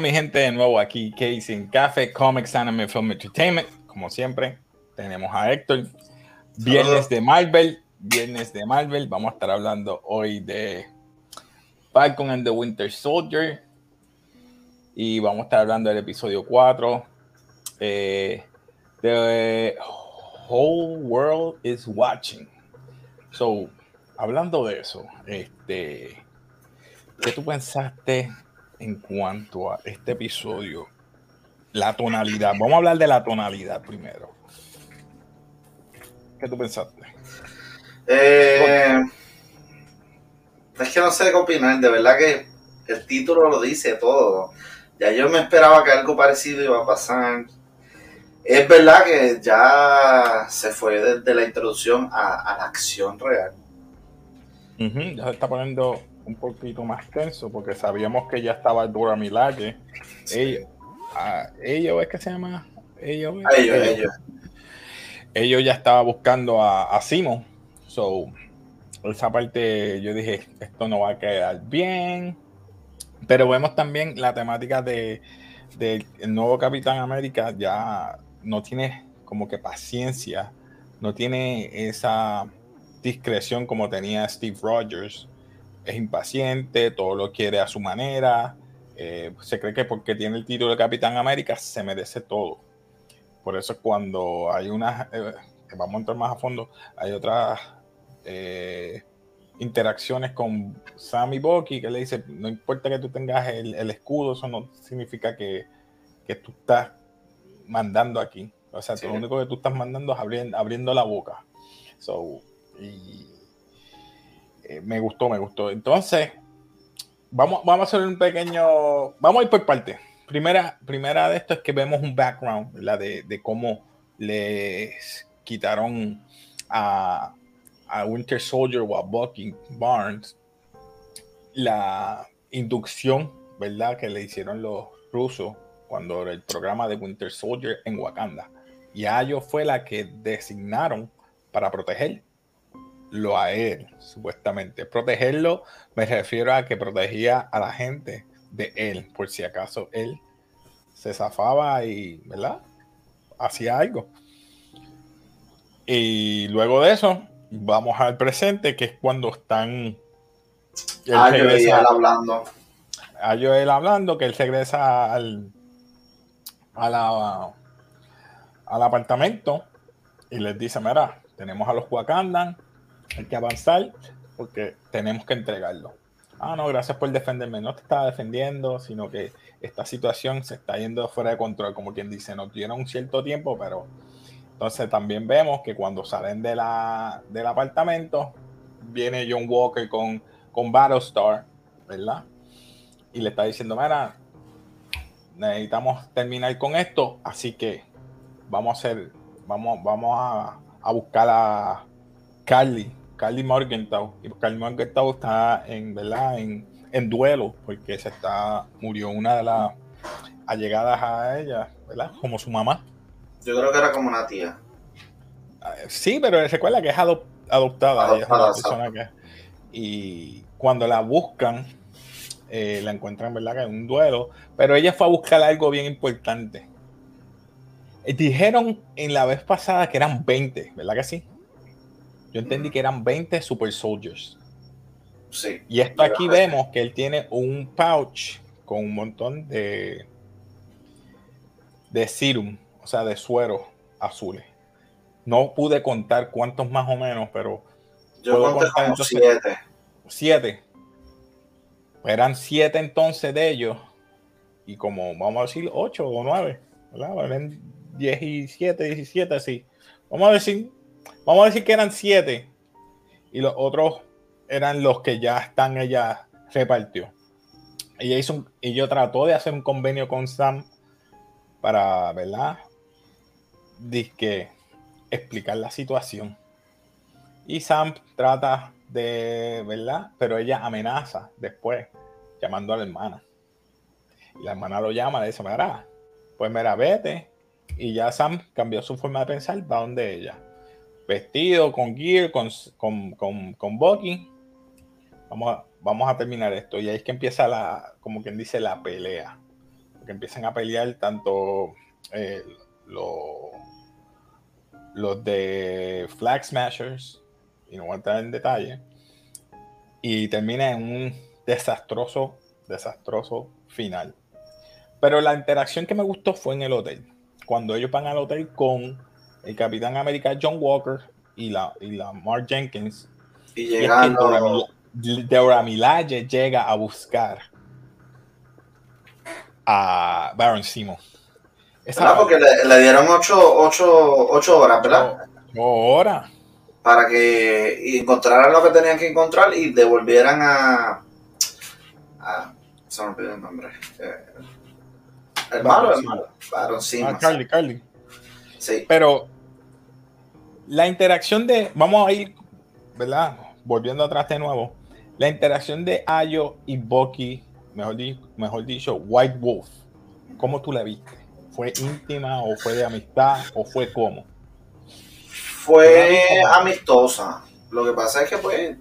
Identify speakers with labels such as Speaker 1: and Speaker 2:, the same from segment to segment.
Speaker 1: Mi gente, de nuevo aquí, Casey en Café, Comics, Anime, Film Entertainment. Como siempre, tenemos a Héctor. Viernes de Marvel, viernes de Marvel. Vamos a estar hablando hoy de Falcon and the Winter Soldier. Y vamos a estar hablando del episodio 4. Eh, the Whole World is Watching. So, hablando de eso, este, ¿qué tú pensaste en cuanto a este episodio? La tonalidad. Vamos a hablar de la tonalidad primero. ¿Qué tú pensaste?
Speaker 2: Eh, es que no sé qué opinar. De verdad que el título lo dice todo. Ya yo me esperaba que algo parecido iba a pasar. Es verdad que ya se fue desde la introducción a, la acción real.
Speaker 1: Ya se está poniendo un poquito más tenso porque sabíamos que ya estaba Dora Milaje. Ellos, ellos, ¿es que se llama? Ellos, ellos, ellos. ya estaba buscando a, a Simon. So, esa parte yo dije, esto no va a quedar bien. Pero vemos también la temática de del nuevo Capitán América ya no tiene como que paciencia, no tiene esa discreción como tenía Steve Rogers. Es impaciente, todo lo quiere a su manera. Eh, se cree que porque tiene el título de Capitán América se merece todo. Por eso cuando hay unas, eh, vamos a entrar más a fondo, hay otras eh, interacciones con Sam y Bucky que le dice, no importa que tú tengas el, escudo, eso no significa que, que tú estás mandando aquí. O sea, lo único que tú estás mandando es abriendo, abriendo la boca. So, y, eh, me gustó, me gustó. Entonces, vamos, vamos a hacer un pequeño. Vamos a ir por parte. Primera, primera de esto es que vemos un background, la De, cómo les quitaron a, a Winter Soldier o a Bucky Barnes la inducción, ¿verdad? Que le hicieron los rusos cuando el programa de Winter Soldier en Wakanda. Y a fue la que designaron para protegerlo a él, supuestamente. Protegerlo me refiero a que protegía a la gente de él, por si acaso él se zafaba y, ¿verdad? Hacía algo. Y luego de eso, vamos al presente, que es cuando están.
Speaker 2: Ah, él hablando.
Speaker 1: A Joel hablando, que él regresa al, a la, al apartamento y les dice, mira, tenemos a los Wakandan, hay que avanzar porque tenemos que entregarlo. Ah, no, gracias por defenderme. No te estaba defendiendo, sino que esta situación se está yendo fuera de control, como quien dice, nos dieron un cierto tiempo, pero entonces también vemos que cuando salen de la, del apartamento, viene John Walker con, con Battlestar, ¿verdad? Y le está diciendo, mira, necesitamos terminar con esto, así que vamos a hacer, vamos, vamos a, buscar a Carly, Carly Morgenthau. Y Carly Morgenthau está en, ¿verdad? En, en duelo, porque se está, murió una de las allegadas a ella, ¿verdad? Como su mamá.
Speaker 2: Yo creo que era como una tía.
Speaker 1: Sí, pero recuerda que es adoptada. y cuando la buscan, eh, la encuentran, ¿verdad? Que en un duelo, pero ella fue a buscar algo bien importante. Eh, dijeron en la vez pasada que eran 20, ¿verdad que sí? Yo entendí que eran 20 Super Soldiers.
Speaker 2: Sí.
Speaker 1: Y esto aquí vemos que él tiene un pouch con un montón de de serum, o sea, de suero azules. No pude contar cuántos más o menos, pero
Speaker 2: yo puedo contar siete.
Speaker 1: Siete. Eran siete entonces de ellos. Y como vamos a decir ocho o nueve, ¿verdad? Eran 17, 17, así. Vamos a decir, vamos a decir que eran siete. Y los otros eran los que ya están, ella repartió. Ella hizo y yo trató de hacer un convenio con Sam para, ¿verdad? Disque explicar la situación. Y Sam trata de, ¿verdad? Pero ella amenaza después, llamando a la hermana. La hermana lo llama, le dice, mira, pues mira, vete. Y ya Sam cambió su forma de pensar, va donde ella. Vestido, con gear, con, con, con, con Bucky. Vamos a, vamos a terminar esto. Y ahí es que empieza la, como quien dice, la pelea. que empiezan a pelear tanto eh, los de Flag Smashers, y no voy a entrar en detalle, y termina en un desastroso, desastroso final. Pero la interacción que me gustó fue en el hotel. Cuando ellos van al hotel con el Capitán América John Walker y la, y la Mark Jenkins.
Speaker 2: Y llegando.
Speaker 1: Deborah Milaje llega a buscar a Baron Simo.
Speaker 2: Esa porque le, dieron ocho, horas, ¿verdad?
Speaker 1: Ocho horas.
Speaker 2: Para que encontraran lo que tenían que encontrar y devolvieran a. a se me olvidó el nombre. Eh, el malo, el malo. Baron Simo.
Speaker 1: Ah, Carly, Carly. Sí. Pero la interacción de. Vamos a ir, ¿verdad? Volviendo atrás de nuevo. La interacción de Ayo y Bucky, mejor, mejor dicho, White Wolf. ¿Cómo tú la viste? ¿Fue íntima o fue de amistad o fue cómo?
Speaker 2: Fue amistosa. Lo que pasa es que, pues,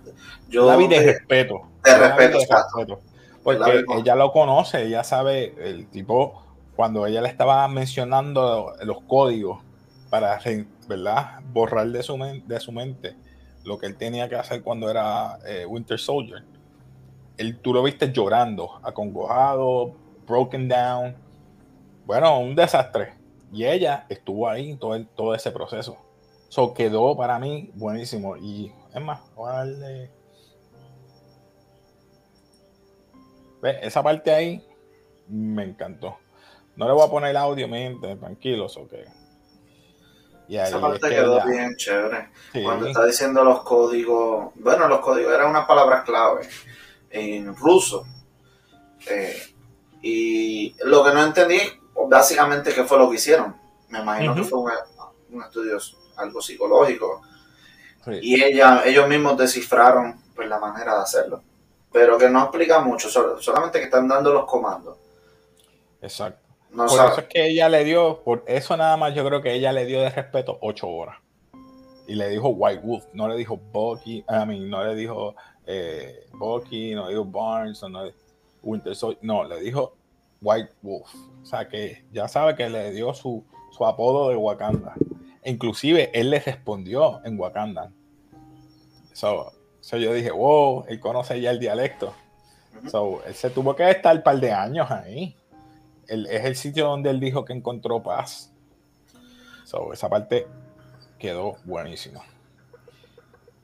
Speaker 2: yo.
Speaker 1: La vi de respeto.
Speaker 2: De respeto, respeto.
Speaker 1: Porque ella lo conoce, ella sabe, el tipo, cuando ella le estaba mencionando los códigos para, ¿verdad?, borrar de su, de su mente lo que él tenía que hacer cuando era eh, Winter Soldier. Él, tú lo viste llorando, acongojado, broken down. Bueno, un desastre. Y ella estuvo ahí todo, todo ese proceso. Eso quedó para mí buenísimo. Y es más, voy a darle. Esa parte ahí me encantó. No le voy a poner el audio, mente, tranquilos, ok.
Speaker 2: Esa parte quedó bien chévere. Cuando está diciendo los códigos, bueno, los códigos eran unas palabras clave en ruso. Eh, y lo que no entendí, básicamente, qué fue lo que hicieron. Me imagino que fue un, estudio algo psicológico. Y ella, ellos mismos descifraron pues, la manera de hacerlo. Pero que no explica mucho, solamente que están dando los comandos.
Speaker 1: Exacto por eso es que ella le dio, por eso nada más yo creo que ella le dio de respeto ocho horas. Y le dijo White Wolf, no le dijo Bucky, I mean, no le dijo eh, Bucky, no le dijo Barnes, no le Winter Soldier, no, le dijo White Wolf. O sea que ya sabe que le dio su, su apodo de Wakanda. inclusive él le respondió en Wakanda. So, yo dije, wow, él conoce ya el dialecto. So, él se tuvo que estar un par de años ahí es el sitio donde él dijo que encontró paz. esa parte quedó buenísima.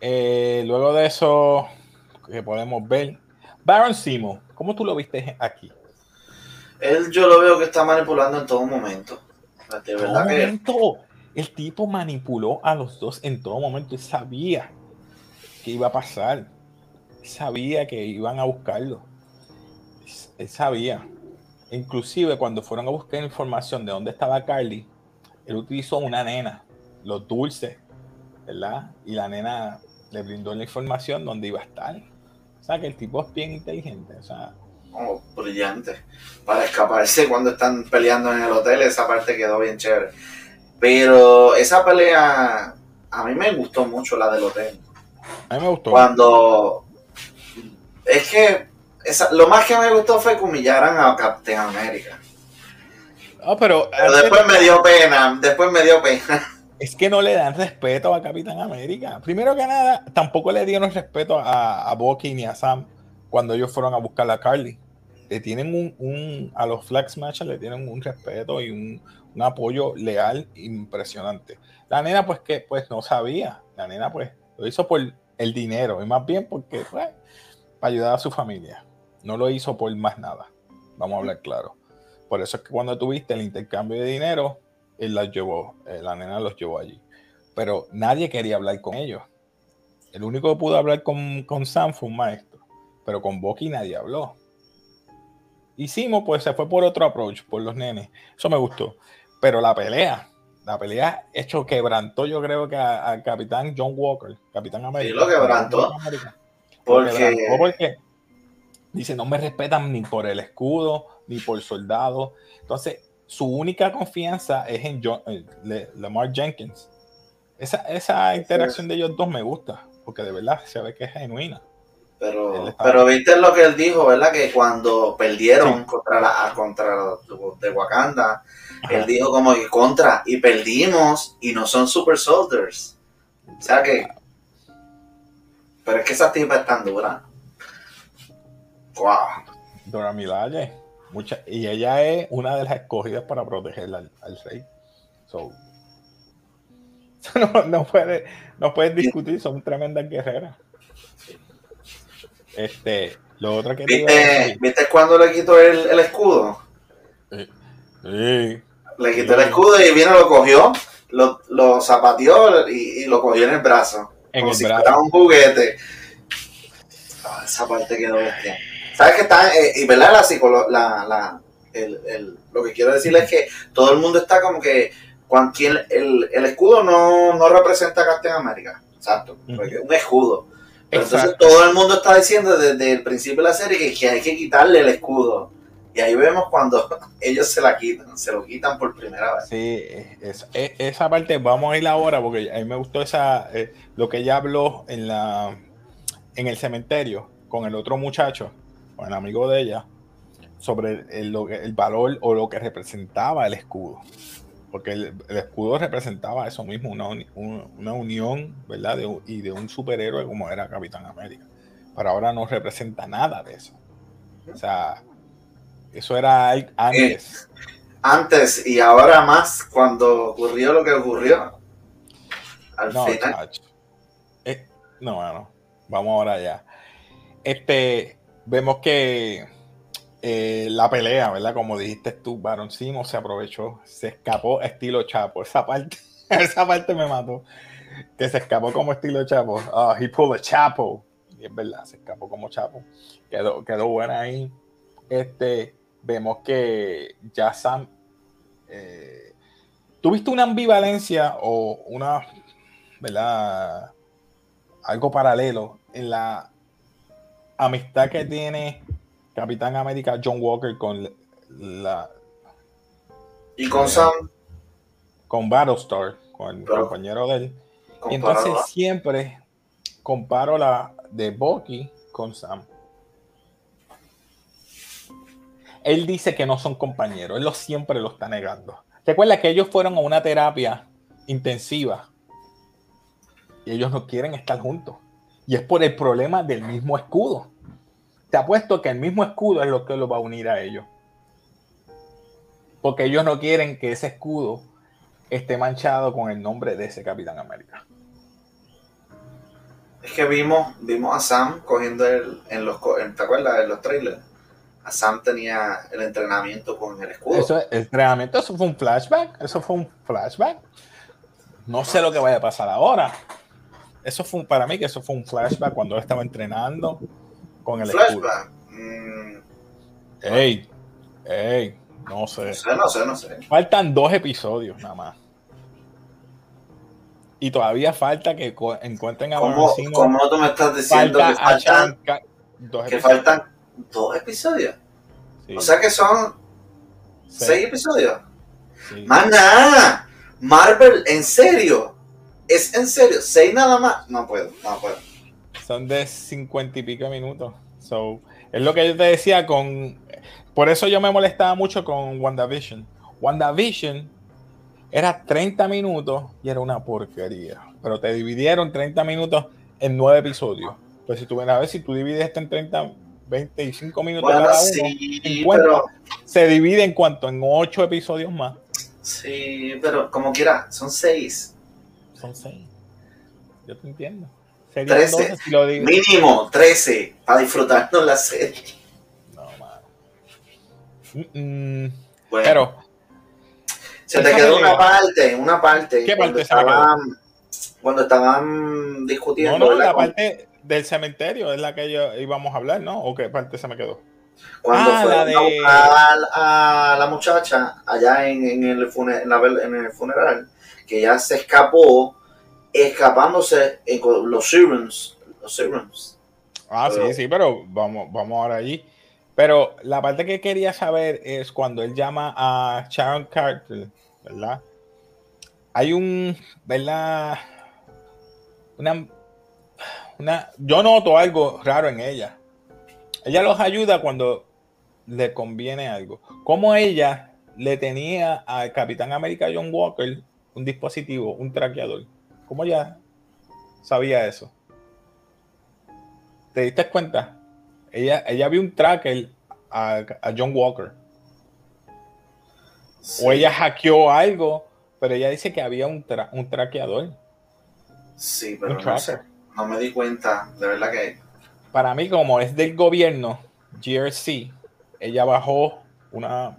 Speaker 1: Eh, luego de eso, que podemos ver, Baron Simo, ¿cómo tú lo viste aquí?
Speaker 2: Él yo lo veo que está manipulando en todo momento. De verdad que...
Speaker 1: El tipo manipuló a los dos en todo momento y sabía que iba a pasar. Sabía que iban a buscarlo. Él sabía. Inclusive cuando fueron a buscar información de dónde estaba Carly, él utilizó una nena, los dulces, ¿verdad? Y la nena le brindó la información dónde iba a estar. O sea que el tipo es bien inteligente, o sea.
Speaker 2: Oh, brillante. Para escaparse cuando están peleando en el hotel, esa parte quedó bien chévere. Pero esa pelea, a mí me gustó mucho la del hotel.
Speaker 1: A mí me gustó.
Speaker 2: Cuando. Es que lo más que me gustó fue que humillaran a Captain America.
Speaker 1: pero,
Speaker 2: después me dio pena, después me dio pena.
Speaker 1: Es que no le dan respeto a Capitán América. Primero que nada, tampoco le dieron respeto a, a Bucky ni a Sam cuando ellos fueron a buscar a Carly. Le tienen un, a los Flag Smashers le tienen un respeto y un, apoyo leal impresionante. La nena, pues que pues no sabía. La nena, pues, lo hizo por el dinero, y más bien porque fue para ayudar a su familia. No lo hizo por más nada. Vamos a hablar claro. Por eso es que cuando tuviste el intercambio de dinero, él las llevó, eh, la nena los llevó allí. Pero nadie quería hablar con ellos. El único que pudo hablar con, con Sam fue un maestro. Pero con Bucky nadie habló. Hicimos, pues se fue por otro approach, por los nenes. Eso me gustó. Pero la pelea, la pelea hecho quebrantó, yo creo que al capitán John Walker, capitán América.
Speaker 2: Sí, lo quebrantó. Porque...
Speaker 1: porque Dice, no me respetan ni por el escudo, ni por soldado. Entonces, su única confianza es en John, eh, Lamar Jenkins. Esa, esa interacción de ellos dos me gusta, porque de verdad se ve que es genuina.
Speaker 2: Pero, pero viste lo que él dijo, ¿verdad? Que cuando perdieron contra la contra de Wakanda, él dijo como que contra y perdimos y no son super soldiers. O sea que pero es que esa tipa es tan dura.
Speaker 1: Wow. Dora Milaje. Mucha, y ella es una de las escogidas para proteger al, rey. So, no, no, puede, no puedes discutir, son tremendas guerreras. Este, lo otro que
Speaker 2: ¿Viste, ¿Viste cuando le quitó el, el escudo? Sí. Le quitó el escudo y viene, lo cogió, lo, lo zapateó y, y, lo cogió en el brazo. En como el si brazo. fuera un juguete. Oh, esa parte quedó bestia. ¿Sabes que está? Eh, y verdad, la, la, la el, el, lo que quiero decirle es que todo el mundo está como que cualquier, el, el escudo no, no representa a Captain América. Exacto. Porque es un escudo entonces todo el mundo está diciendo desde el principio de la serie que, hay que quitarle el escudo. Y ahí vemos cuando ellos se la quitan, se lo quitan por primera vez.
Speaker 1: Sí, esa parte vamos a ir ahora porque a mí me gustó esa eh, lo que ella habló en la en el cementerio con el otro muchacho, con el amigo de ella, sobre el, el valor o lo que representaba el escudo porque el, escudo representaba eso mismo, una, una unión, ¿verdad? y de un superhéroe como era Capitán América. Pero ahora no representa nada de eso. O sea, eso era antes.
Speaker 2: Eh, antes y ahora más cuando ocurrió lo que ocurrió. Al
Speaker 1: no,
Speaker 2: final.
Speaker 1: Eh, no, bueno, vamos ahora allá. Este, vemos que eh, la pelea, ¿verdad? Como dijiste tú, Baron Simo se aprovechó, se escapó estilo Chapo. Esa parte, esa parte me mató. Que se escapó como estilo Chapo. Ah, he pulled a Chapo. Y es verdad, se escapó como Chapo. Quedó, quedó buena ahí. Este, vemos que ya Sam. Eh, ¿Tuviste una ambivalencia o una, ¿verdad? Algo paralelo en la amistad que tiene Capitán América John Walker con la.
Speaker 2: Y con Sam.
Speaker 1: Con Battlestar, con el compañero de él. Y entonces siempre comparo la de Bucky con Sam. Él dice que no son compañeros, él lo, siempre lo está negando. Recuerda que ellos fueron a una terapia intensiva y ellos no quieren estar juntos. Y es por el problema del mismo escudo te apuesto que el mismo escudo es lo que lo va a unir a ellos. Porque ellos no quieren que ese escudo esté manchado con el nombre de ese Capitán América.
Speaker 2: Es que vimos, vimos a Sam cogiendo el, en los, ¿te acuerdas? En los trailers. A Sam tenía el entrenamiento con el escudo.
Speaker 1: Eso, el entrenamiento, eso fue un flashback. Eso fue un flashback. No sé lo que vaya a pasar ahora. Eso fue para mí que eso fue un flashback cuando él estaba entrenando con el
Speaker 2: Flashback. Mm.
Speaker 1: Ey, ey, no sé.
Speaker 2: No sé, no sé, no sé.
Speaker 1: Faltan dos episodios nada más. Y todavía falta que encuentren a
Speaker 2: ¿Cómo, ¿Cómo tú me estás diciendo que faltan, dos que faltan dos episodios? O sea que son seis, episodios. Sí. Más nada. Marvel, en serio. Es en serio. Seis nada más. No puedo, no puedo.
Speaker 1: Son de cincuenta y pico minutos. So, es lo que yo te decía con. Por eso yo me molestaba mucho con WandaVision. WandaVision era 30 minutos y era una porquería. Pero te dividieron 30 minutos en nueve episodios. Pues si tú ven a ver, si tú divides esto en 30, 25 minutos cada uno, se divide en cuanto en ocho episodios más.
Speaker 2: Sí, pero como quiera, son seis.
Speaker 1: Son seis. Yo te entiendo.
Speaker 2: 13. Mínimo 13 para disfrutarnos la serie. No,
Speaker 1: mano. Pero.
Speaker 2: Se te quedó una parte, una parte. ¿Qué parte estaban, Cuando estaban discutiendo.
Speaker 1: No, no, la parte del cementerio es la que yo íbamos a hablar, ¿no? ¿O qué parte se me quedó?
Speaker 2: Cuando ah, fue de... a, la muchacha allá en, en, el en el funeral, que ya se escapó escapándose en los Sirens. Los Sirens.
Speaker 1: Ah, sí, sí, pero vamos, vamos ahora allí. Pero la parte que quería saber es cuando él llama a Sharon Carter, ¿verdad? Hay un, ¿verdad? Una, una, yo noto algo raro en ella. Ella los ayuda cuando le conviene algo. Como ella le tenía al Capitán América John Walker un dispositivo, un traqueador. ¿Cómo ella sabía eso? ¿Te diste cuenta? Ella, ella vio un tracker a, John Walker. O ella hackeó algo, pero ella dice que había un, un traqueador.
Speaker 2: Sí, pero no, no me di cuenta, de verdad que...
Speaker 1: Para mí, como es del gobierno, GRC, ella bajó una,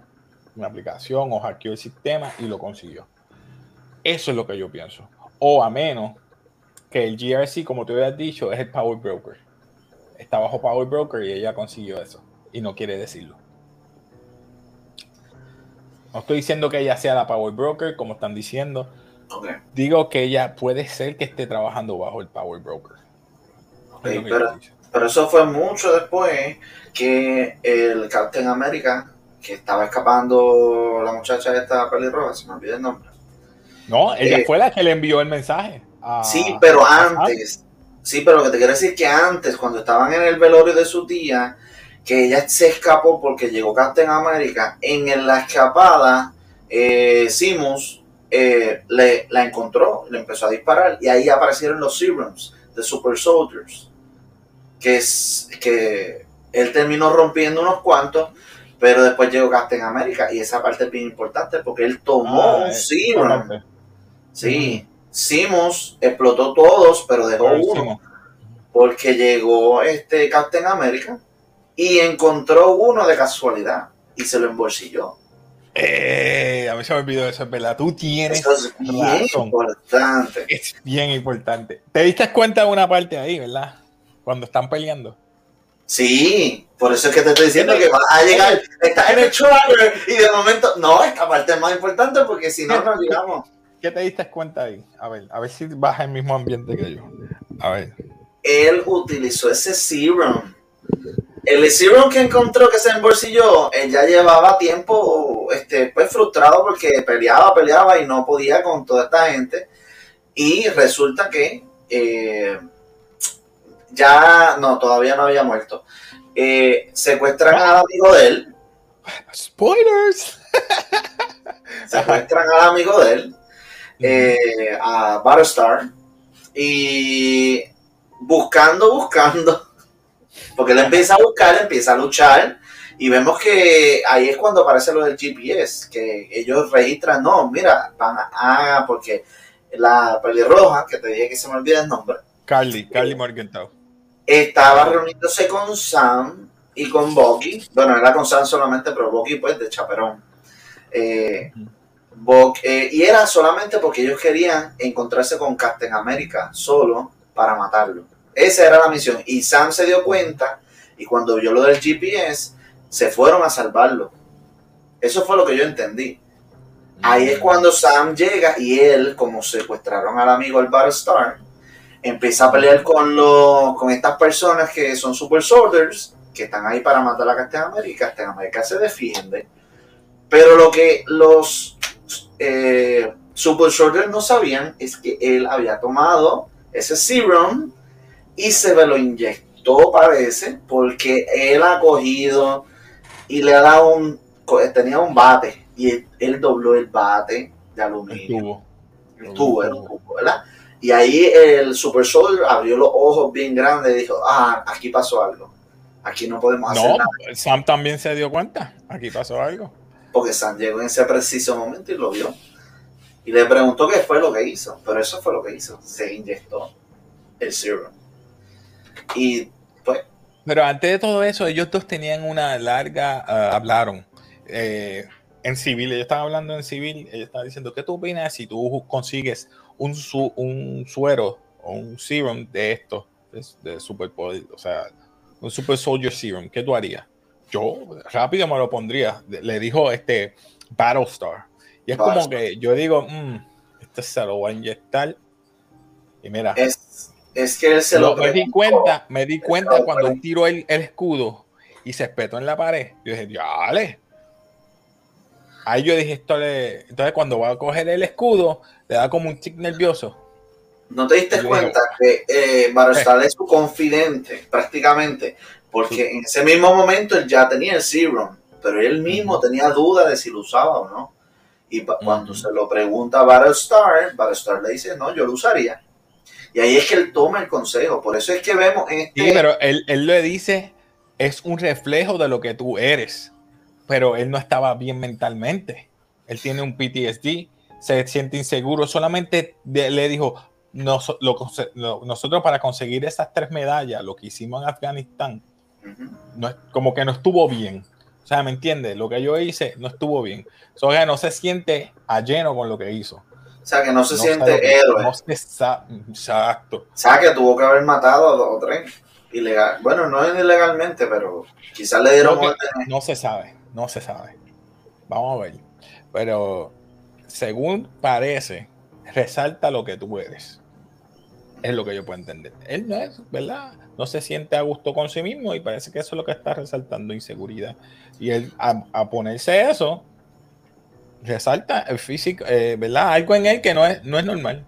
Speaker 1: una aplicación o hackeó el sistema y lo consiguió. Eso es lo que yo pienso. O a menos que el GRC, como te habías dicho, es el Power Broker. Está bajo Power Broker y ella consiguió eso. Y no quiere decirlo. No estoy diciendo que ella sea la Power Broker, como están diciendo. Digo que ella puede ser que esté trabajando bajo el Power Broker.
Speaker 2: pero, pero, eso fue mucho después que el Captain America, que estaba escapando la muchacha de esta pelirroja, se me olvida el nombre.
Speaker 1: No, ella eh, fue la que le envió el mensaje.
Speaker 2: sí, pero antes. Sí, pero lo que te quiero decir es que antes, cuando estaban en el velorio de su tía, que ella se escapó porque llegó Captain America, en la escapada, eh, Simus eh, le, la encontró, le empezó a disparar y ahí aparecieron los serums de Super Soldiers, que es que él terminó rompiendo unos cuantos, pero después llegó Captain America y esa parte es bien importante porque él tomó ah, un serum. Sí, Simus explotó todos, pero dejó uno. Porque llegó este Captain America y encontró uno de casualidad y se lo embolsilló.
Speaker 1: Eh, a mí se me olvidó eso, ¿verdad? Tú tienes
Speaker 2: eso es bien importante.
Speaker 1: Es bien importante. ¿Te diste cuenta de una parte ahí, verdad? Cuando están peleando.
Speaker 2: Sí, por eso es que te estoy diciendo que va a llegar, estás en el trailer y de momento, no, esta parte es más importante porque si no, no llegamos.
Speaker 1: ¿Qué te diste cuenta ahí? A ver, a ver si vas el mismo ambiente que yo. A ver.
Speaker 2: Él utilizó ese serum. El serum que encontró que se embolsilló, él ya llevaba tiempo este, pues, frustrado porque peleaba, peleaba y no podía con toda esta gente. Y resulta que eh, ya, no, todavía no había muerto. Eh, secuestran al amigo de él.
Speaker 1: Spoilers.
Speaker 2: secuestran al amigo de él eh, a Battlestar y buscando, buscando, porque él empieza a buscar, empieza a luchar y vemos que ahí es cuando aparece lo del GPS, que ellos registran, no, mira, van a, ah, porque la pelirroja, que te dije que se me olvida el nombre.
Speaker 1: Carly, Carly Morgenthau.
Speaker 2: Estaba reuniéndose con Sam y con Bucky. Bueno, era con Sam solamente, pero Bucky pues de chaperón. Eh, eh, y era solamente porque ellos querían encontrarse con Captain America solo para matarlo. Esa era la misión. Y Sam se dio cuenta y cuando vio lo del GPS, se fueron a salvarlo. Eso fue lo que yo entendí. Ahí es cuando Sam llega y él, como secuestraron al amigo el Battlestar, empieza a pelear con, los, con estas personas que son super soldiers, que están ahí para matar a Captain America. Captain America se defiende. Pero lo que los eh, Super Soldier no sabían es que él había tomado ese serum y se lo inyectó, parece, porque él ha cogido y le ha dado un. tenía un bate y él, dobló el bate de aluminio. El tubo. El tubo, ¿verdad? Y ahí el Super Soldier abrió los ojos bien grandes y dijo: Ah, aquí pasó algo. Aquí no podemos hacer nada.
Speaker 1: Sam también se dio cuenta. Aquí pasó algo
Speaker 2: porque Sam llegó en ese preciso momento y lo vio. Y le preguntó qué fue lo que hizo, pero eso fue lo que hizo. Se inyectó el serum. Y pues...
Speaker 1: Pero antes de todo eso, ellos dos tenían una larga, ah, hablaron eh, en civil, ellos estaban hablando en civil, ellos estaban diciendo, ¿qué tú opinas si tú consigues un, un suero o un serum de esto, de, de superpoder, o sea, un super soldier serum, ¿qué tú harías? Yo rápido me lo pondría. Le dijo este Battlestar. Y es como que yo digo, mmm, este se lo voy a inyectar. Y mira.
Speaker 2: Es, es que él se lo,
Speaker 1: Me di cuenta, me di cuenta cuando él tiró el, escudo y se espetó en la pared. Yo dije, dale. Ahí yo dije, esto le... Entonces cuando va a coger el escudo, le da como un tic nervioso.
Speaker 2: ¿No te diste cuenta que eh, Battlestar es su confidente, prácticamente? Porque en ese mismo momento él ya tenía el Serum, pero él mismo tenía duda de si lo usaba o no. Y cuando se lo pregunta a Battlestar, Battlestar le dice, no, yo lo usaría. Y ahí es que él toma el consejo. Por eso es que vemos en este...
Speaker 1: Sí, pero él, él le dice, es un reflejo de lo que tú eres. Pero él no estaba bien mentalmente. Él tiene un PTSD, se siente inseguro. Solamente le dijo, nosotros para conseguir esas tres medallas, lo que hicimos en Afganistán, no, como que no estuvo bien. O sea, ¿me entiendes? Lo que yo hice no estuvo bien. O sea, no se siente a lleno con lo que hizo.
Speaker 2: O sea, que no se siente héroe. No
Speaker 1: exacto.
Speaker 2: O sea, que tuvo que haber matado a dos o tres. Ilegal. Bueno, no es ilegalmente, pero quizás le dieron
Speaker 1: no, no se sabe, no se sabe. Vamos a ver. Pero según parece, resalta lo que tú eres. Es lo que yo puedo entender. Él no es, ¿verdad? No se siente a gusto con sí mismo y parece que eso es lo que está resaltando inseguridad. Y él, a, ponerse eso, resalta el físico, eh, ¿verdad? Algo en él que no es, no es normal.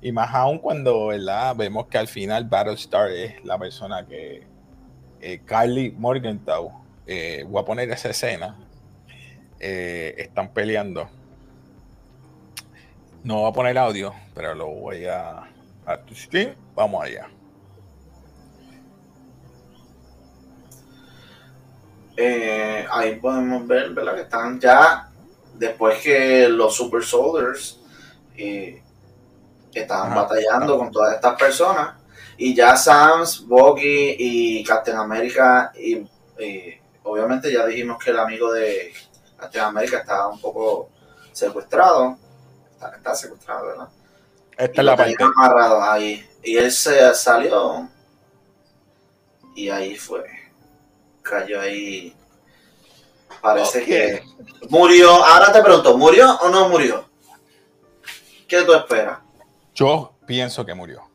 Speaker 1: Y más aún cuando, ¿verdad? Vemos que al final Battlestar es la persona que eh, Kylie Morgenthau, eh, voy a poner esa escena, están peleando. No voy a poner audio, pero lo voy a a tu stream. Vamos allá.
Speaker 2: Eh, ahí podemos ver, ¿verdad? Que están ya, después que los Super Soldiers eh, estaban batallando con todas estas personas, y ya Sams, Boggy y Captain America, y obviamente ya dijimos que el amigo de Captain America estaba un poco secuestrado, está, está secuestrado, ¿verdad?
Speaker 1: Esta es la parte.
Speaker 2: amarrado ahí. Y él se salió. Y ahí fue. Cayó ahí. Parece que murió. Ahora te pregunto, ¿murió o no murió? ¿Qué tú esperas?
Speaker 1: Yo pienso que murió.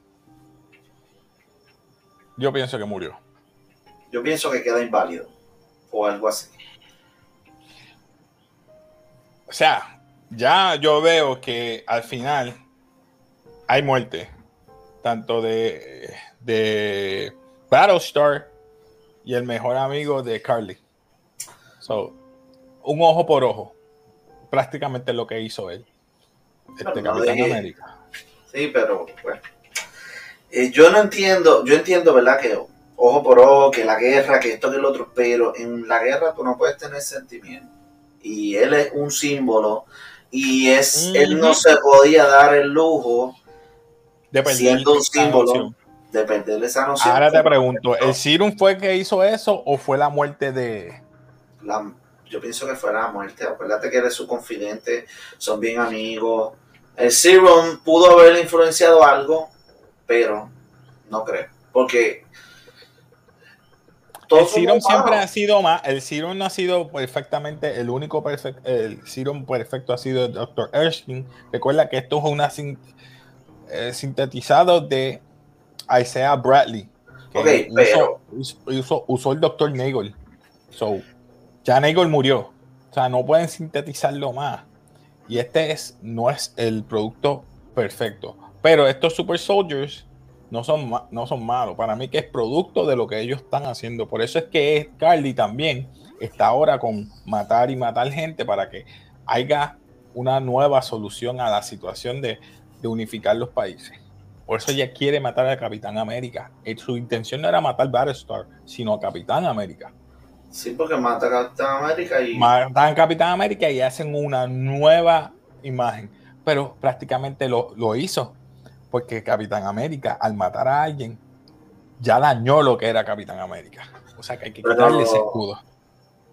Speaker 1: Yo pienso que murió.
Speaker 2: Yo pienso que queda inválido. O algo así.
Speaker 1: O sea, ya yo veo que al final hay muerte, tanto de, de Battlestar y el mejor amigo de Carly. So, un ojo por ojo, prácticamente lo que hizo él, este Capitán América.
Speaker 2: Sí, pero bueno, eh, yo no entiendo, yo entiendo, ¿verdad? Que ojo por ojo, que la guerra, que esto, que el otro, pero en la guerra tú no puedes tener sentimiento. Y él es un símbolo y es, él no se podía dar el lujo
Speaker 1: de
Speaker 2: siendo un símbolo de perder esa noción.
Speaker 1: Ahora te pregunto, ¿el Serum fue el que hizo eso o fue la muerte de...?
Speaker 2: yo pienso que fue la muerte. Acuérdate que eres su confidente, son bien amigos. El Serum pudo haber influenciado algo, pero no creo. Porque
Speaker 1: el Serum siempre ha sido más. El Serum no ha sido perfectamente el único perfecto. El Serum perfecto ha sido el Dr. Erskine. Recuerda que esto es una eh, sintetizado de Isaiah Bradley.
Speaker 2: Que
Speaker 1: usó, el doctor Nagel. So, ya Nagel murió. O sea, no pueden sintetizarlo más. Y este es, no es el producto perfecto. Pero estos Super Soldiers no son, no son malos. Para mí que es producto de lo que ellos están haciendo. Por eso es que Carly también está ahora con matar y matar gente para que haya una nueva solución a la situación de de unificar los países. Por eso ella quiere matar a Capitán América. Su intención no era matar Battlestar, sino a Capitán América.
Speaker 2: Sí, porque mata a Capitán América y.
Speaker 1: Matan a Capitán América y hacen una nueva imagen. Pero prácticamente lo, lo hizo. Porque Capitán América, al matar a alguien, ya dañó lo que era Capitán América. O sea que hay que quitarle ese escudo.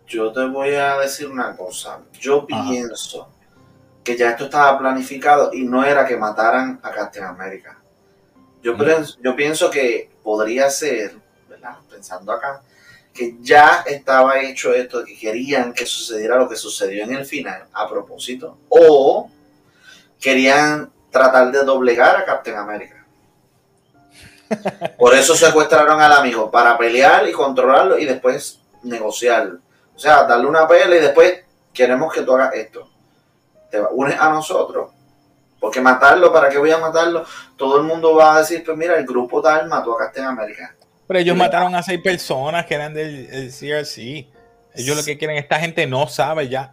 Speaker 2: Yo te voy a decir una cosa. Yo pienso que ya esto estaba planificado y no era que mataran a Captain América. Yo, yo pienso que podría ser, ¿verdad? Pensando acá, que ya estaba hecho esto, que querían que sucediera lo que sucedió en el final a propósito, o querían tratar de doblegar a Captain América. Por eso secuestraron al amigo, para pelear y controlarlo y después negociar. O sea, darle una pelea y después queremos que tú hagas esto te unes a nosotros Porque matarlo, ¿para qué voy a matarlo? Todo el mundo va a decir, pues mira, el grupo tal mató a Captain America.
Speaker 1: Pero ellos mataron a seis personas que eran del CRC. Ellos lo que quieren, esta gente no sabe ya.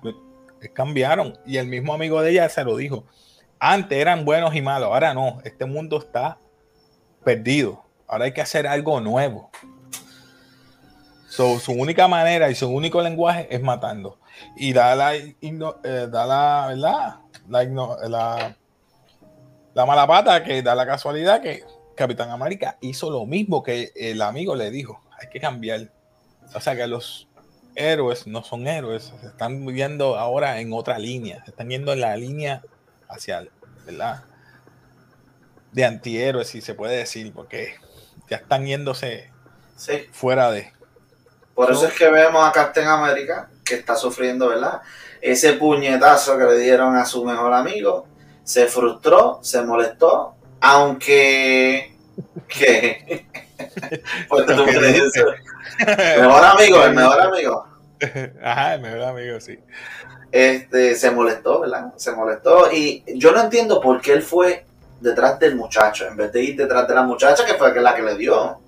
Speaker 1: Cambiaron. Y el mismo amigo de ella se lo dijo. Antes eran buenos y malos, ahora no. Este mundo está perdido. Ahora hay que hacer algo nuevo. Su única manera y su único lenguaje es matando. Y da la, eh, da la, ¿verdad? La, la, mala pata que da la casualidad que Capitán América hizo lo mismo que el amigo le dijo. Hay que cambiar. O sea que los héroes no son héroes, se están viviendo ahora en otra línea, se están yendo en la línea hacia, ¿verdad? De antihéroes, si se puede decir, porque ya están yéndose fuera de.
Speaker 2: Por eso es que vemos a Captain América que está sufriendo, ¿verdad? Ese puñetazo que le dieron a su mejor amigo, se frustró, se molestó, aunque que pues tú mejor amigo, el mejor amigo.
Speaker 1: Ajá, el mejor amigo, sí.
Speaker 2: Este, se molestó, ¿verdad? Se molestó. Y yo no entiendo por qué él fue detrás del muchacho, en vez de ir detrás de la muchacha, que fue la que le dio.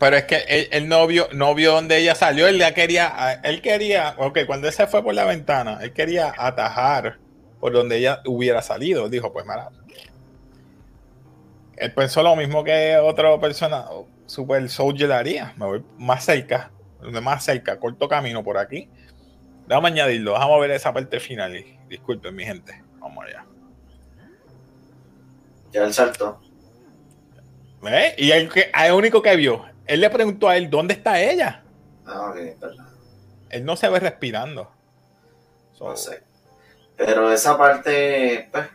Speaker 1: Pero es que el novio no vio donde ella salió, él ya quería, él quería, ok, cuando él se fue por la ventana, él quería atajar por donde ella hubiera salido. Dijo, pues mira, él pensó lo mismo que otra persona, Super Soldier haría, me voy más cerca, más cerca, corto camino por aquí. Déjame añadirlo, vamos ver esa parte final. disculpen mi gente, vamos allá.
Speaker 2: Ya el salto.
Speaker 1: ¿Eh? Y el, que, el único que vio, él le preguntó a él, ¿dónde está ella?
Speaker 2: Ah, ok, verdad.
Speaker 1: Él no se ve respirando.
Speaker 2: no sé. Pero esa parte, pues,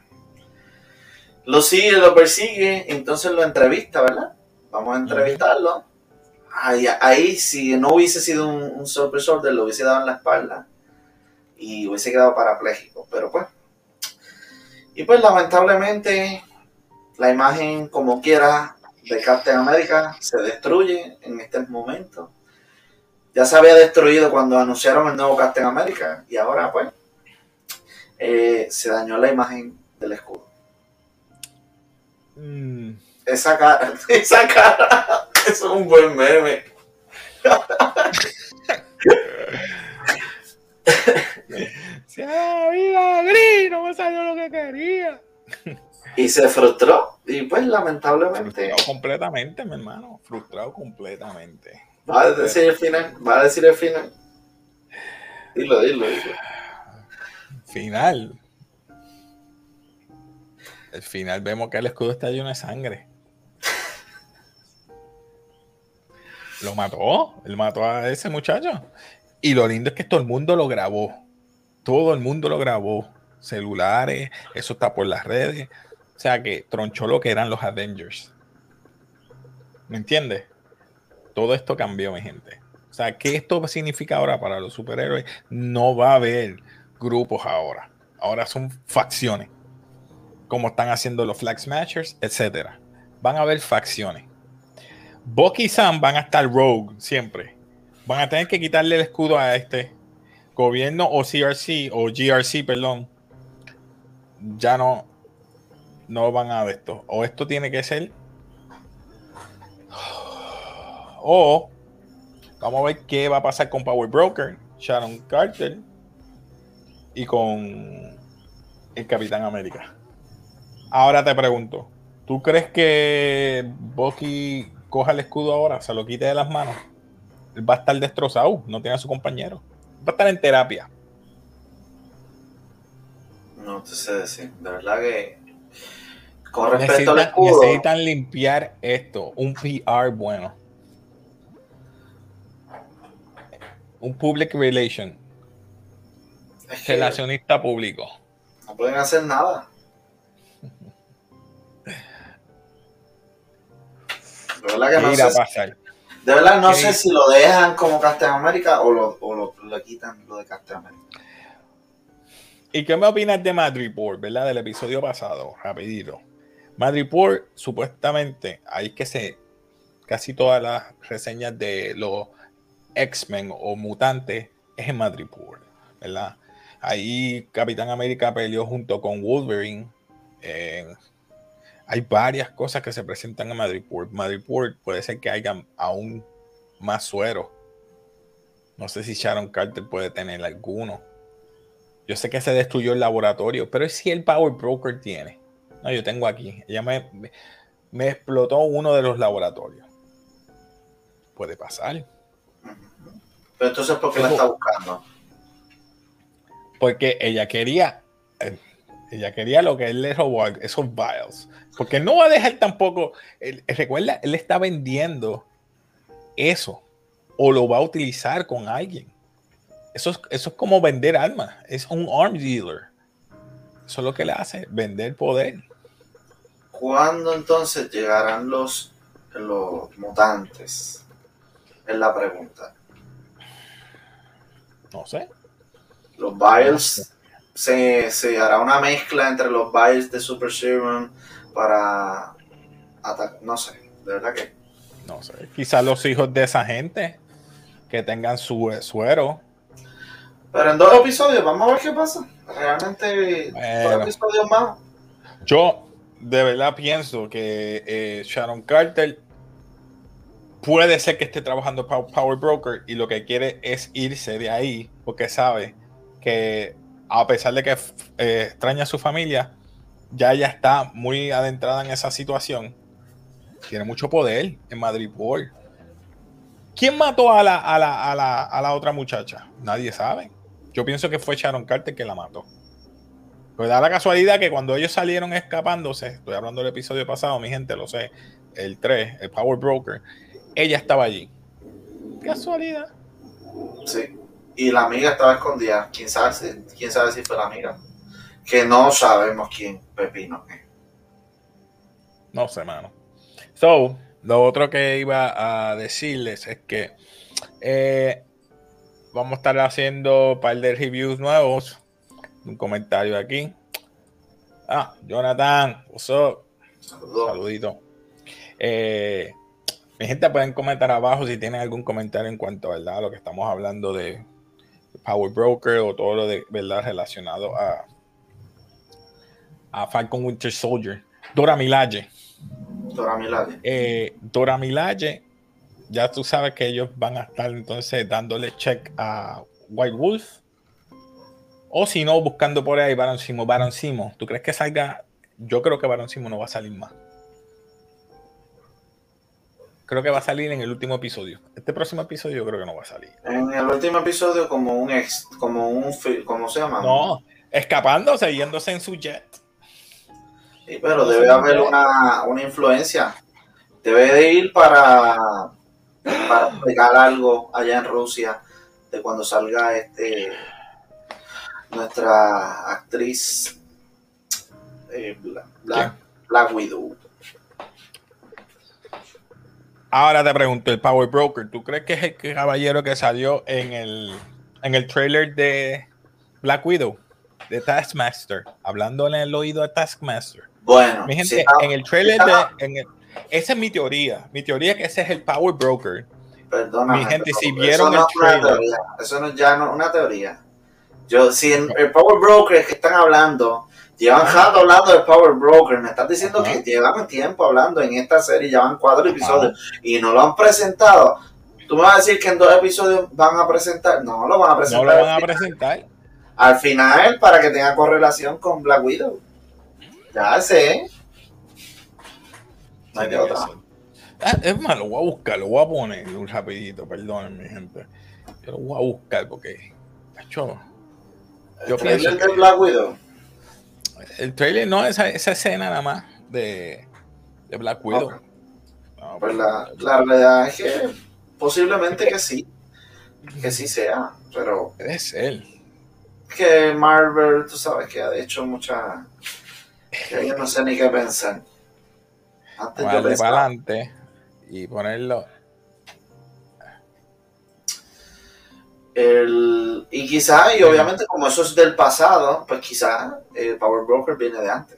Speaker 2: lo sigue, lo persigue, entonces lo entrevista, ¿verdad? Vamos a entrevistarlo. Ahí, ahí si no hubiese sido un, un soldier, lo hubiese dado en la espalda y hubiese quedado parapléjico. Pero pues, y pues lamentablemente la imagen como quiera de Captain America se destruye en este momento. Ya se había destruido cuando anunciaron el nuevo Captain America y ahora pues eh, se dañó la imagen del escudo. Mm. Esa cara, esa cara, es un buen meme.
Speaker 1: Se vida gris, no me salió lo que quería.
Speaker 2: Y se frustró. Y pues lamentablemente.
Speaker 1: Frustrado completamente, mi hermano. Frustrado completamente.
Speaker 2: Va a decir el final. Va a decir el final. Dilo, dilo, dilo.
Speaker 1: Final. El final vemos que el escudo está lleno de sangre. Lo mató. Él mató a ese muchacho. Y lo lindo es que todo el mundo lo grabó. Todo el mundo lo grabó. Celulares, eso está por las redes. O sea que tronchó lo que eran los Avengers. ¿Me entiendes? Todo esto cambió, mi gente. O sea, ¿qué esto significa ahora para los superhéroes? No va a haber grupos ahora. Ahora son facciones. Como están haciendo los Flag Smashers, etc. Van a haber facciones. Bucky y Sam van a estar rogue siempre. Van a tener que quitarle el escudo a este gobierno o CRC o GRC, perdón. Ya no, no van a esto. O esto tiene que ser. O vamos a ver qué va a pasar con Power Broker, Sharon Carter y con el Capitán América. Ahora te pregunto, ¿tú crees que Bucky coja el escudo ahora, se lo quite de las manos? Va a estar destrozado, no tiene a su compañero. Va a estar en terapia.
Speaker 2: No te sé decir, de verdad que con respecto al escudo.
Speaker 1: Necesitan limpiar esto, un PR bueno. Un public relation. relacionista público.
Speaker 2: No pueden hacer nada. De verdad que no sé. De verdad no sé si lo dejan como Captain America o lo, o lo, lo quitan lo de Captain America.
Speaker 1: ¿Y qué me opinas de Madrid verdad? Del episodio pasado, rapidito. Madripoor, supuestamente, ahí que se. Casi todas las reseñas de los X-Men o mutantes es en Madripoor, ¿verdad? Ahí Capitán América peleó junto con Wolverine hay varias cosas que se presentan en Madridport. Madridport puede ser que haya aún más suero. No sé si Sharon Carter puede tener alguno. Yo sé que se destruyó el laboratorio, pero si el Power Broker tiene. No, yo tengo aquí. Ella me, me explotó uno de los laboratorios. Puede pasar.
Speaker 2: Pero entonces, ¿por qué la está buscando?
Speaker 1: Porque ella quería, eh, ella quería lo que él le robó, esos vials. Porque no va a dejar tampoco, recuerda, él está vendiendo eso o lo va a utilizar con alguien. Eso es, eso es como vender armas, es un arms dealer. Eso es lo que le hace, vender poder.
Speaker 2: ¿Cuándo entonces llegarán los, los mutantes? Es la pregunta.
Speaker 1: No sé.
Speaker 2: Los Biles se, se, hará una mezcla entre los Biles de Super Serum para atacar. No sé, de verdad que.
Speaker 1: No sé. Quizás los hijos de esa gente que tengan su suero.
Speaker 2: Pero en dos episodios, vamos a ver qué pasa. Realmente, dos episodios más.
Speaker 1: Yo de verdad pienso que eh, Sharon Carter puede ser que esté trabajando Power Broker y lo que quiere es irse de ahí porque sabe que a pesar de que eh, extraña a su familia, ya ella está muy adentrada en esa situación. Tiene mucho poder en Madrid World. ¿Quién mató a la, a, la, a, la, a la otra muchacha? Nadie sabe. Yo pienso que fue Sharon Carter que la mató. Pues da la casualidad que cuando ellos salieron escapándose, estoy hablando del episodio pasado, mi gente, lo sé, el 3, el Power Broker, ella estaba allí. Casualidad.
Speaker 2: Sí. Y la amiga estaba escondida. ¿Quién sabe si, quién sabe si fue la amiga? Que no sabemos quién Pepino es.
Speaker 1: No sé, mano. So, lo otro que iba a decirles es que eh, vamos a estar haciendo un par de reviews nuevos. Un comentario aquí. Ah, Jonathan, what's up? Saludito. Eh, mi gente pueden comentar abajo si tienen algún comentario en cuanto a lo que estamos hablando de Power Broker o todo lo de verdad relacionado a, a Falcon Winter Soldier. Dora Milaje.
Speaker 2: Dora Milaje.
Speaker 1: Eh, Dora Milaje, ya tú sabes que ellos van a estar entonces dándole check a White Wolf. O si no, buscando por ahí Baron Simo. Baron Simo, ¿tú crees que salga? Yo creo que Baron Simo no va a salir más creo que va a salir en el último episodio. Este próximo episodio yo creo que no va a salir.
Speaker 2: En el último episodio como un ex, como un, ¿cómo se llama?
Speaker 1: No, escapándose, yéndose en su jet.
Speaker 2: Sí, pero debe haber una, una, influencia. Debe de ir para, para pegar algo allá en Rusia de cuando salga este nuestra actriz eh, Black Widow.
Speaker 1: Ahora te pregunto, el Power Broker, ¿tú crees que es el caballero que salió en el, en el trailer de Black Widow, de Taskmaster, hablándole en el oído a Taskmaster?
Speaker 2: Bueno,
Speaker 1: mi gente, en el trailer de. esa es mi teoría. Mi teoría es que ese es el Power Broker.
Speaker 2: Perdona.
Speaker 1: Mi gente, si vieron el
Speaker 2: trailer. Eso no es ya no, una teoría. Yo, si el, el Power Broker que están hablando Llevan rato hablando de Power Broker. Me estás diciendo que llevan tiempo hablando en esta serie, llevan cuatro episodios y no lo han presentado. ¿Tú me vas a decir que en dos episodios van a presentar? No, lo van a presentar.
Speaker 1: No lo van a presentar.
Speaker 2: Al final, para que tenga correlación con Black Widow. Ya sé. No hay de otra.
Speaker 1: Ah, es más, lo voy a buscar, lo voy a poner un rapidito, perdonen mi gente. Yo lo voy a buscar porque,
Speaker 2: yo pienso que... Black Widow?
Speaker 1: el trailer no, esa, esa escena nada más de, de Black Widow.
Speaker 2: pues la, la, realidad es que posiblemente que sí, que sí sea, pero...
Speaker 1: Es él.
Speaker 2: Que Marvel, tú sabes que ha hecho mucha... Que yo no sé ni qué pensar.
Speaker 1: Antes de para adelante y ponerlo
Speaker 2: El, y quizá, y obviamente como eso es del pasado, pues quizá el Power Broker viene de antes.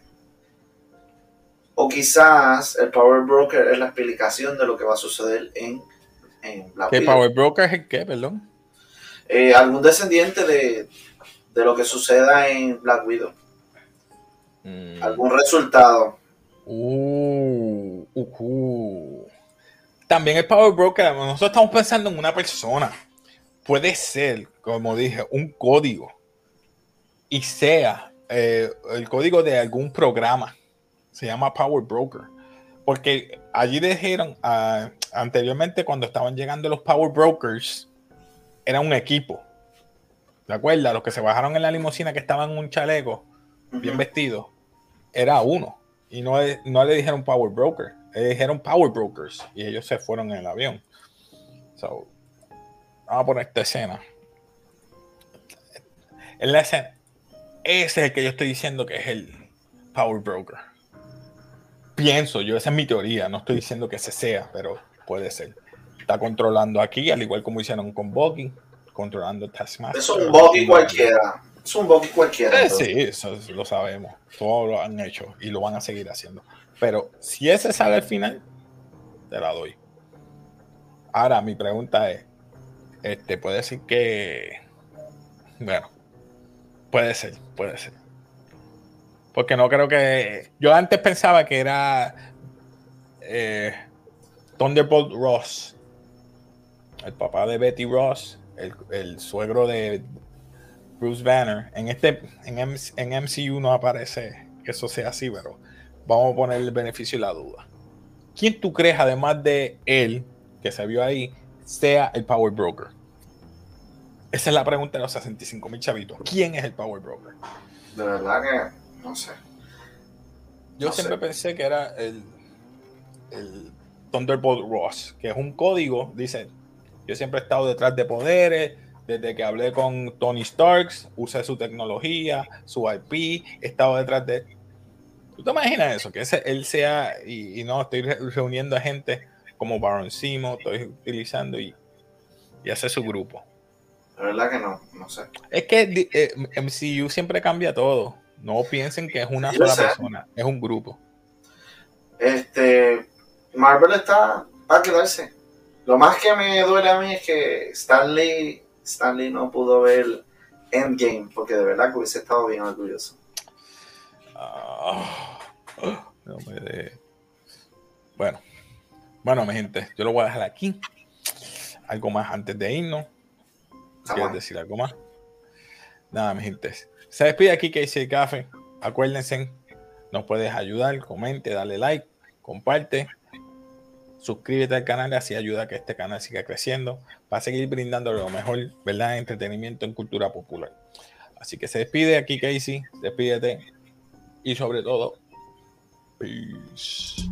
Speaker 2: O quizás el Power Broker es la explicación de lo que va a suceder en, en
Speaker 1: Black ¿Qué Power Broker es el qué, perdón?
Speaker 2: Eh, algún descendiente de, de, lo que suceda en Black Widow. Mm. ¿Algún resultado?
Speaker 1: Uh, uh, uh. También el Power Broker, nosotros estamos pensando en una persona. Puede ser, como dije, un código. Y sea eh, el código de algún programa. Se llama Power Broker. Porque allí dijeron ah, anteriormente cuando estaban llegando los Power Brokers, era un equipo. ¿De acuerdo? Los que se bajaron en la limusina que estaban en un chaleco, bien vestido, era uno. Y no, no le dijeron Power Broker, le dijeron Power Brokers. Y ellos se fueron en el avión. So, vamos a poner esta escena. En la escena, ese es el que yo estoy diciendo que es el Power Broker. Pienso yo, esa es mi teoría. No estoy diciendo que ese sea, pero puede ser. Está controlando aquí, al igual como hicieron con Bucky, controlando Taskmaster.
Speaker 2: Es un Bucky cualquiera. Es un Bucky cualquiera.
Speaker 1: Eh, sí, eso lo sabemos. Todos lo han hecho y lo van a seguir haciendo. Pero si ese sale al final, te la doy. Ahora, mi pregunta es: este, puede decir que. Bueno, puede ser, puede ser. Porque no creo que. Yo antes pensaba que era. Eh, Thunderbolt Ross, el papá de Betty Ross, el, suegro de Bruce Banner. En este, en, en MCU no aparece que eso sea así, pero vamos a poner el beneficio y la duda. ¿Quién tú crees, además de él, que se vio ahí, sea el Power Broker? Esa es la pregunta de los 65 mil chavitos. ¿Quién es el Power Broker?
Speaker 2: De verdad que no sé.
Speaker 1: Yo siempre pensé que era el, el Thunderbolt Ross, que es un código, dice, yo siempre he estado detrás de poderes, desde que hablé con Tony Starks, usé su tecnología, su IP, he estado detrás de... ¿Tú te imaginas eso? Que ese, él sea, y, no, estoy reuniendo a gente como Baron Simo, estoy utilizando y, y hace su grupo.
Speaker 2: La verdad que no, no sé.
Speaker 1: Es que eh, MCU siempre cambia todo. No piensen que es una sola persona, es un grupo.
Speaker 2: Este, Marvel está para quedarse. Lo más que me duele a mí es que Stanley, Stanley no pudo ver Endgame, porque de verdad que hubiese estado bien orgulloso.
Speaker 1: Ah, bueno, bueno, mi gente, yo lo voy a dejar aquí. Algo más antes de irnos. ¿Quieres decir algo más? Nada, mi gente. Se despide aquí que dice café. Acuérdense, nos puedes ayudar, comente, dale like, comparte suscríbete al canal, así ayuda a que este canal siga creciendo, para seguir brindando lo mejor, ¿verdad? Entretenimiento en cultura popular. Así que se despide aquí, Casey, despídete y sobre todo, peace.